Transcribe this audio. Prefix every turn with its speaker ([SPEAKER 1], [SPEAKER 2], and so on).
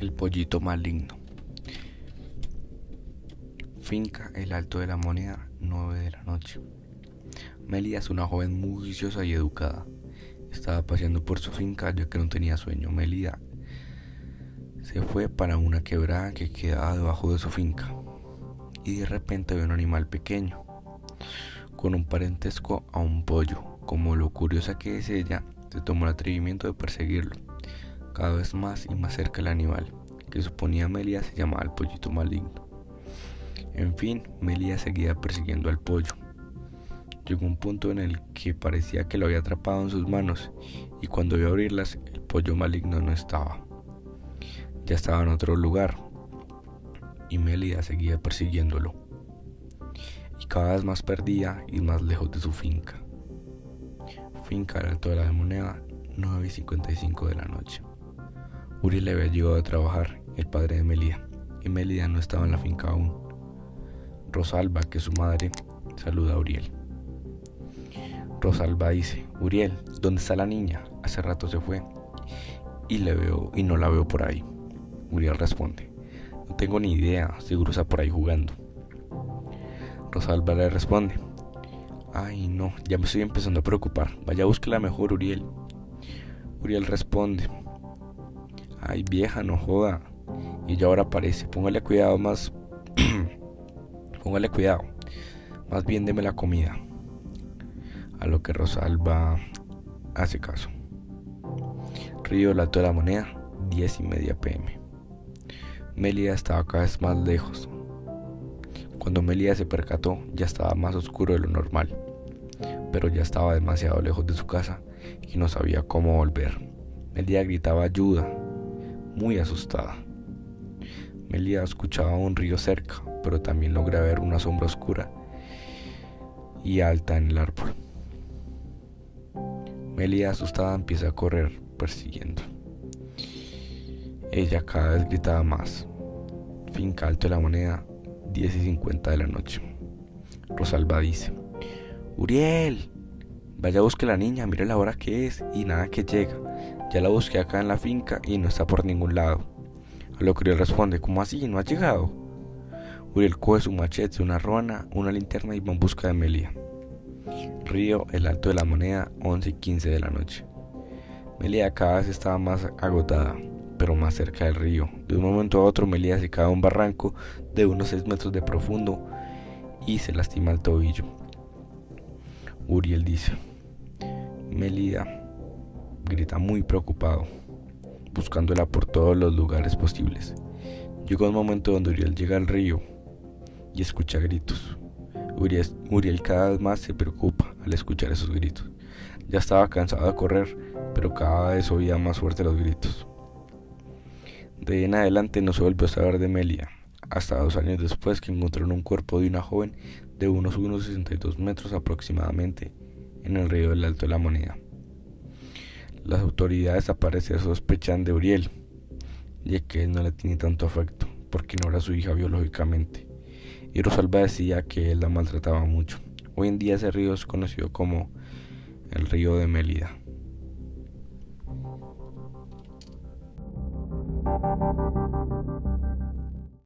[SPEAKER 1] El pollito maligno. Finca El Alto de la Moneda, 9 de la noche. Melida es una joven muy juiciosa y educada. Estaba paseando por su finca ya que no tenía sueño. Melida se fue para una quebrada que quedaba debajo de su finca y de repente vio un animal pequeño con un parentesco a un pollo. Como lo curiosa que es ella, se tomó el atrevimiento de perseguirlo cada vez más y más cerca el animal, que suponía Melia se llamaba el pollito maligno. En fin, Melia seguía persiguiendo al pollo. Llegó un punto en el que parecía que lo había atrapado en sus manos y cuando vio abrirlas el pollo maligno no estaba. Ya estaba en otro lugar y Melia seguía persiguiéndolo. Y cada vez más perdía y más lejos de su finca. Finca al alto de la moneda, 9 y 55 de la noche. Uriel le había llegado a trabajar, el padre de Melida, y Melida no estaba en la finca aún. Rosalba, que es su madre, saluda a Uriel. Rosalba dice, Uriel, ¿dónde está la niña? Hace rato se fue y le veo y no la veo por ahí. Uriel responde, no tengo ni idea, seguro está por ahí jugando. Rosalba le responde, ay no, ya me estoy empezando a preocupar, vaya búsquela mejor Uriel. Uriel responde, Ay, vieja, no joda. Y ya ahora aparece. Póngale cuidado más. Póngale cuidado. Más bien deme la comida. A lo que Rosalba hace caso. Río Lato de la Moneda, 10 y media pm. Melida estaba cada vez más lejos. Cuando Melida se percató, ya estaba más oscuro de lo normal, pero ya estaba demasiado lejos de su casa y no sabía cómo volver. Melida gritaba ayuda, muy asustada. Melia escuchaba un río cerca, pero también logra ver una sombra oscura y alta en el árbol. Melia asustada empieza a correr persiguiendo. Ella cada vez gritaba más. Finca alto de la moneda, 10 y 50 de la noche. Rosalba dice, Uriel, vaya a buscar a la niña, mire la hora que es y nada que llega. Ya la busqué acá en la finca y no está por ningún lado. A lo que Uriel responde, ¿cómo así? ¿No ha llegado? Uriel coge su machete, una ruana, una linterna y va en busca de Melia. Río, el alto de la moneda, 11 y 15 de la noche. Melia cada vez estaba más agotada, pero más cerca del río. De un momento a otro, Melia se cae a un barranco de unos 6 metros de profundo y se lastima el tobillo. Uriel dice, Melida, grita muy preocupado, buscándola por todos los lugares posibles. Llegó un momento donde Uriel llega al río y escucha gritos. Uriel, cada vez más se preocupa al escuchar esos gritos. Ya estaba cansado de correr, pero cada vez oía más fuerte los gritos. De ahí en adelante no se volvió a saber de Melia, hasta dos años después que encontraron un cuerpo de una joven de unos 1,62 metros aproximadamente en el río del Alto de la Moneda. Las autoridades aparecen sospechan de Uriel, ya que él no le tiene tanto afecto, porque no era su hija biológicamente. Y Rosalba decía que él la maltrataba mucho. Hoy en día ese río es conocido como el río de Mélida.